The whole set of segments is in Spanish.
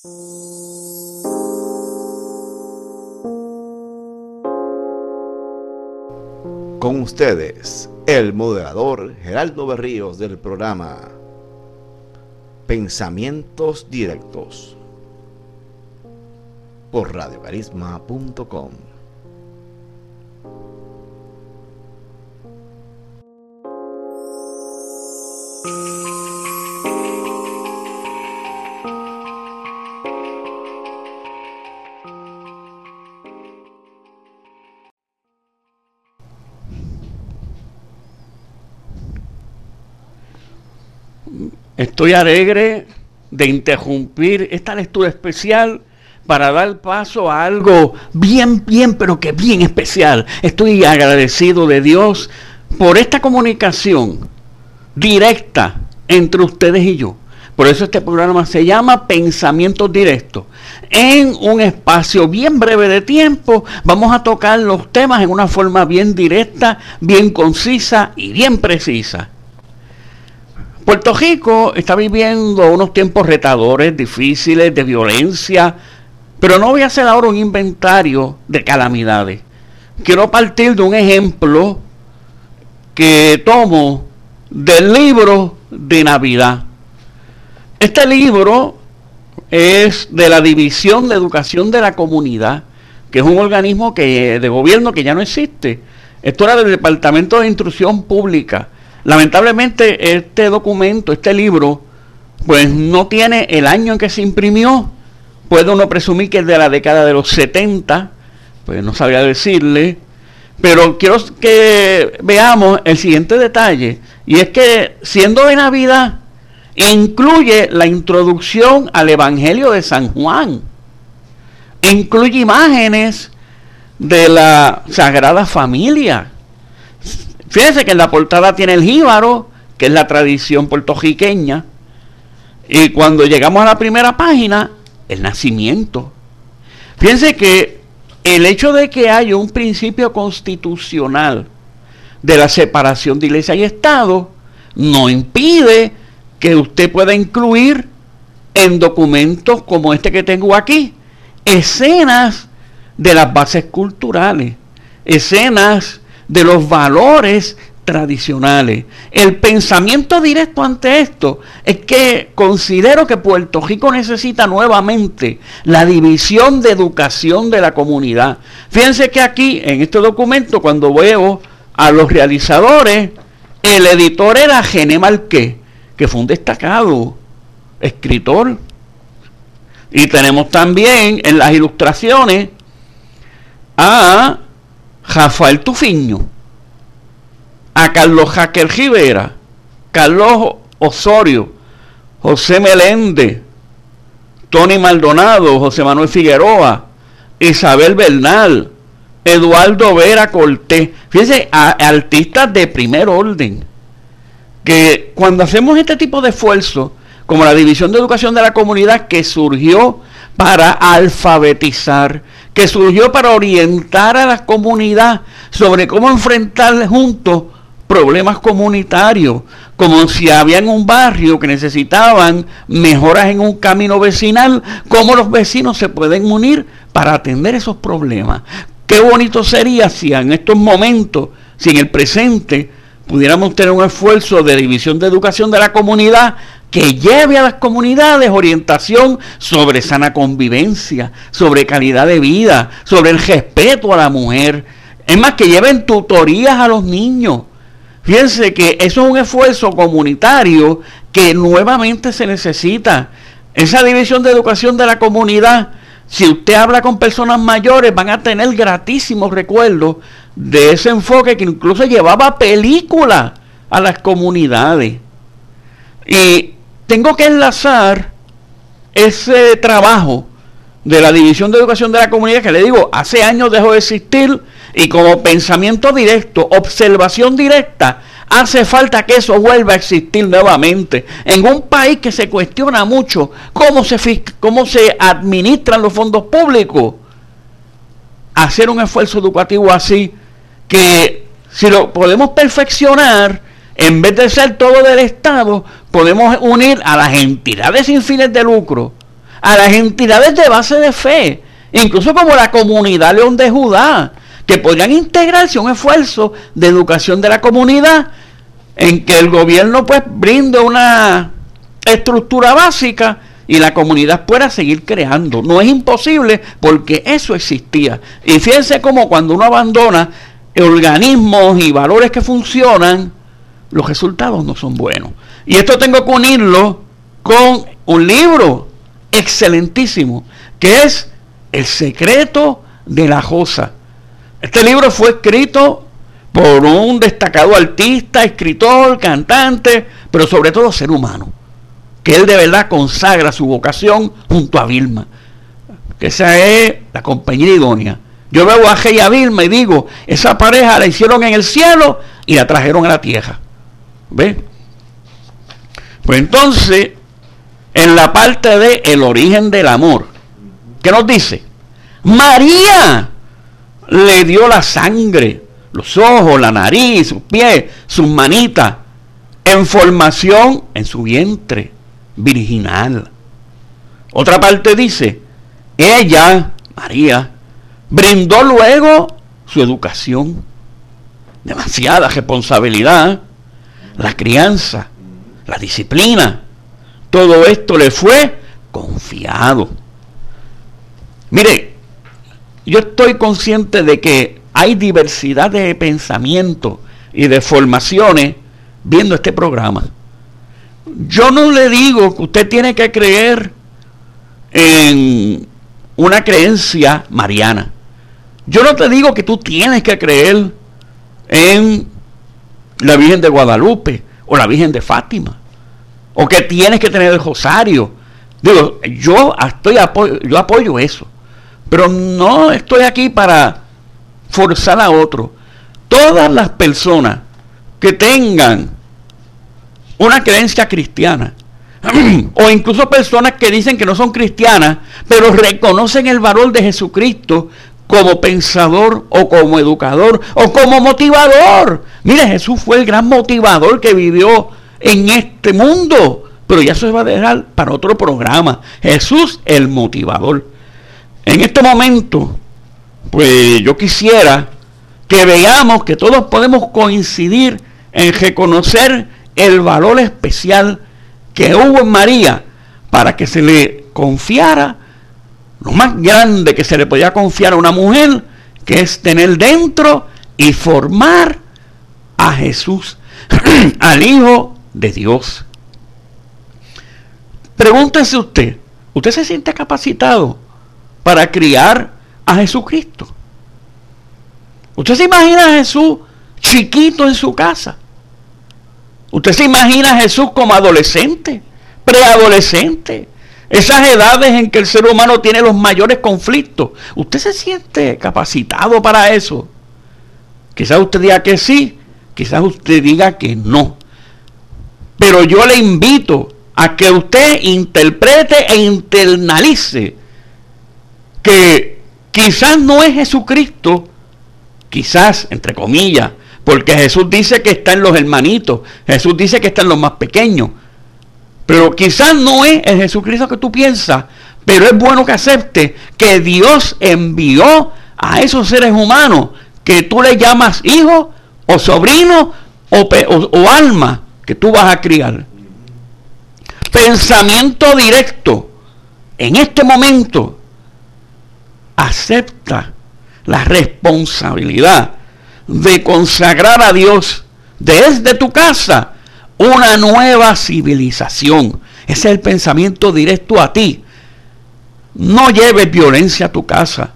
Con ustedes, el moderador Geraldo Berríos del programa Pensamientos Directos por radiocarisma.com. Estoy alegre de interrumpir esta lectura especial para dar paso a algo bien, bien, pero que bien especial. Estoy agradecido de Dios por esta comunicación directa entre ustedes y yo. Por eso este programa se llama Pensamientos Directos. En un espacio bien breve de tiempo vamos a tocar los temas en una forma bien directa, bien concisa y bien precisa. Puerto Rico está viviendo unos tiempos retadores, difíciles, de violencia, pero no voy a hacer ahora un inventario de calamidades. Quiero partir de un ejemplo que tomo del libro de Navidad. Este libro es de la División de Educación de la Comunidad, que es un organismo que, de gobierno que ya no existe. Esto era del Departamento de Instrucción Pública Lamentablemente este documento, este libro, pues no tiene el año en que se imprimió. Puede uno presumir que es de la década de los 70, pues no sabría decirle. Pero quiero que veamos el siguiente detalle, y es que siendo de Navidad, incluye la introducción al Evangelio de San Juan, incluye imágenes de la Sagrada Familia, Fíjense que en la portada tiene el jíbaro, que es la tradición puertorriqueña. Y cuando llegamos a la primera página, el nacimiento. Fíjense que el hecho de que haya un principio constitucional de la separación de iglesia y Estado no impide que usted pueda incluir en documentos como este que tengo aquí escenas de las bases culturales, escenas de los valores tradicionales. El pensamiento directo ante esto es que considero que Puerto Rico necesita nuevamente la división de educación de la comunidad. Fíjense que aquí, en este documento, cuando veo a los realizadores, el editor era Gene Marqué, que fue un destacado escritor. Y tenemos también en las ilustraciones a Rafael Tufiño, a Carlos Jaquel Rivera, Carlos Osorio, José Meléndez, Tony Maldonado, José Manuel Figueroa, Isabel Bernal, Eduardo Vera Cortés. Fíjense, artistas de primer orden. Que cuando hacemos este tipo de esfuerzo, como la División de Educación de la Comunidad, que surgió para alfabetizar, que surgió para orientar a la comunidad sobre cómo enfrentar juntos problemas comunitarios, como si había un barrio que necesitaban mejoras en un camino vecinal, cómo los vecinos se pueden unir para atender esos problemas. Qué bonito sería si en estos momentos, si en el presente, pudiéramos tener un esfuerzo de división de educación de la comunidad que lleve a las comunidades orientación sobre sana convivencia, sobre calidad de vida, sobre el respeto a la mujer. Es más, que lleven tutorías a los niños. Fíjense que eso es un esfuerzo comunitario que nuevamente se necesita. Esa división de educación de la comunidad, si usted habla con personas mayores, van a tener gratísimos recuerdos de ese enfoque que incluso llevaba películas a las comunidades. Y tengo que enlazar ese trabajo de la División de Educación de la Comunidad, que le digo, hace años dejó de existir, y como pensamiento directo, observación directa, hace falta que eso vuelva a existir nuevamente. En un país que se cuestiona mucho cómo se, cómo se administran los fondos públicos, hacer un esfuerzo educativo así, que si lo podemos perfeccionar, en vez de ser todo del Estado, podemos unir a las entidades sin fines de lucro, a las entidades de base de fe, incluso como la comunidad León de Judá, que podrían integrarse a un esfuerzo de educación de la comunidad en que el gobierno pues brinde una estructura básica y la comunidad pueda seguir creando. No es imposible porque eso existía. Y fíjense como cuando uno abandona organismos y valores que funcionan, los resultados no son buenos. Y esto tengo que unirlo con un libro excelentísimo, que es El secreto de la Josa. Este libro fue escrito por un destacado artista, escritor, cantante, pero sobre todo ser humano, que él de verdad consagra su vocación junto a Vilma, que esa es la compañía idónea. Yo veo a G y a Vilma y digo, esa pareja la hicieron en el cielo y la trajeron a la tierra. ¿Ve? Pues entonces, en la parte de el origen del amor, ¿qué nos dice? María le dio la sangre, los ojos, la nariz, sus pies, sus manitas, en formación en su vientre virginal. Otra parte dice, ella, María, brindó luego su educación, demasiada responsabilidad, la crianza, la disciplina, todo esto le fue confiado. Mire, yo estoy consciente de que hay diversidad de pensamientos y de formaciones viendo este programa. Yo no le digo que usted tiene que creer en una creencia mariana. Yo no te digo que tú tienes que creer en la Virgen de Guadalupe o la Virgen de Fátima o que tienes que tener el rosario. Digo, yo estoy yo apoyo eso. Pero no estoy aquí para forzar a otro. Todas las personas que tengan una creencia cristiana, o incluso personas que dicen que no son cristianas, pero reconocen el valor de Jesucristo como pensador o como educador o como motivador. Mire, Jesús fue el gran motivador que vivió en este mundo, pero ya se va a dejar para otro programa. Jesús el motivador. En este momento, pues yo quisiera que veamos que todos podemos coincidir en reconocer el valor especial que hubo en María para que se le confiara lo más grande que se le podía confiar a una mujer, que es tener dentro y formar a Jesús, al Hijo de Dios. Pregúntese usted, ¿usted se siente capacitado para criar a Jesucristo. ¿Usted se imagina a Jesús chiquito en su casa? ¿Usted se imagina a Jesús como adolescente, preadolescente? Esas edades en que el ser humano tiene los mayores conflictos. ¿Usted se siente capacitado para eso? Quizás usted diga que sí, quizás usted diga que no. Pero yo le invito a que usted interprete e internalice que quizás no es Jesucristo, quizás, entre comillas, porque Jesús dice que está en los hermanitos, Jesús dice que está en los más pequeños, pero quizás no es el Jesucristo que tú piensas, pero es bueno que acepte que Dios envió a esos seres humanos que tú le llamas hijo o sobrino o, o alma que tú vas a criar. Pensamiento directo en este momento acepta la responsabilidad de consagrar a Dios desde tu casa una nueva civilización. Ese es el pensamiento directo a ti. No lleves violencia a tu casa.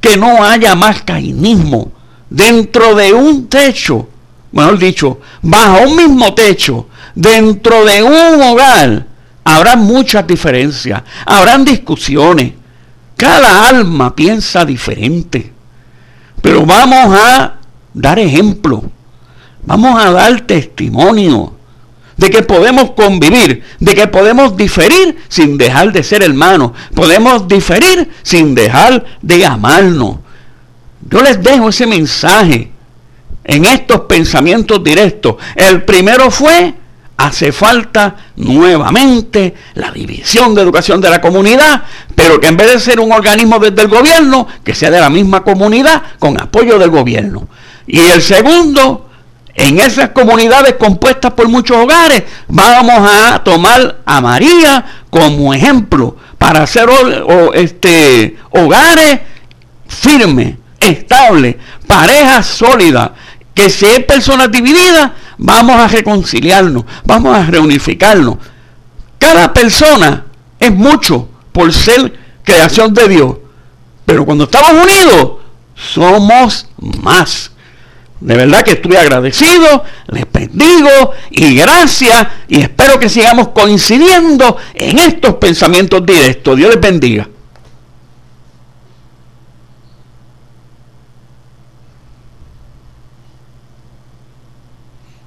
Que no haya más cainismo dentro de un techo. Mejor dicho, bajo un mismo techo, dentro de un hogar, habrá muchas diferencias, habrán discusiones, cada alma piensa diferente. Pero vamos a dar ejemplo. Vamos a dar testimonio de que podemos convivir, de que podemos diferir sin dejar de ser hermanos, podemos diferir sin dejar de amarnos. Yo les dejo ese mensaje en estos pensamientos directos. El primero fue hace falta nuevamente la división de educación de la comunidad, pero que en vez de ser un organismo desde el gobierno, que sea de la misma comunidad con apoyo del gobierno. Y el segundo, en esas comunidades compuestas por muchos hogares, vamos a tomar a María como ejemplo para hacer este, hogares firmes, estables, parejas sólidas, que si hay personas divididas, vamos a reconciliarnos, vamos a reunificarnos. Cada persona es mucho por ser creación de Dios, pero cuando estamos unidos, somos más. De verdad que estoy agradecido, les bendigo y gracias y espero que sigamos coincidiendo en estos pensamientos directos. Dios les bendiga.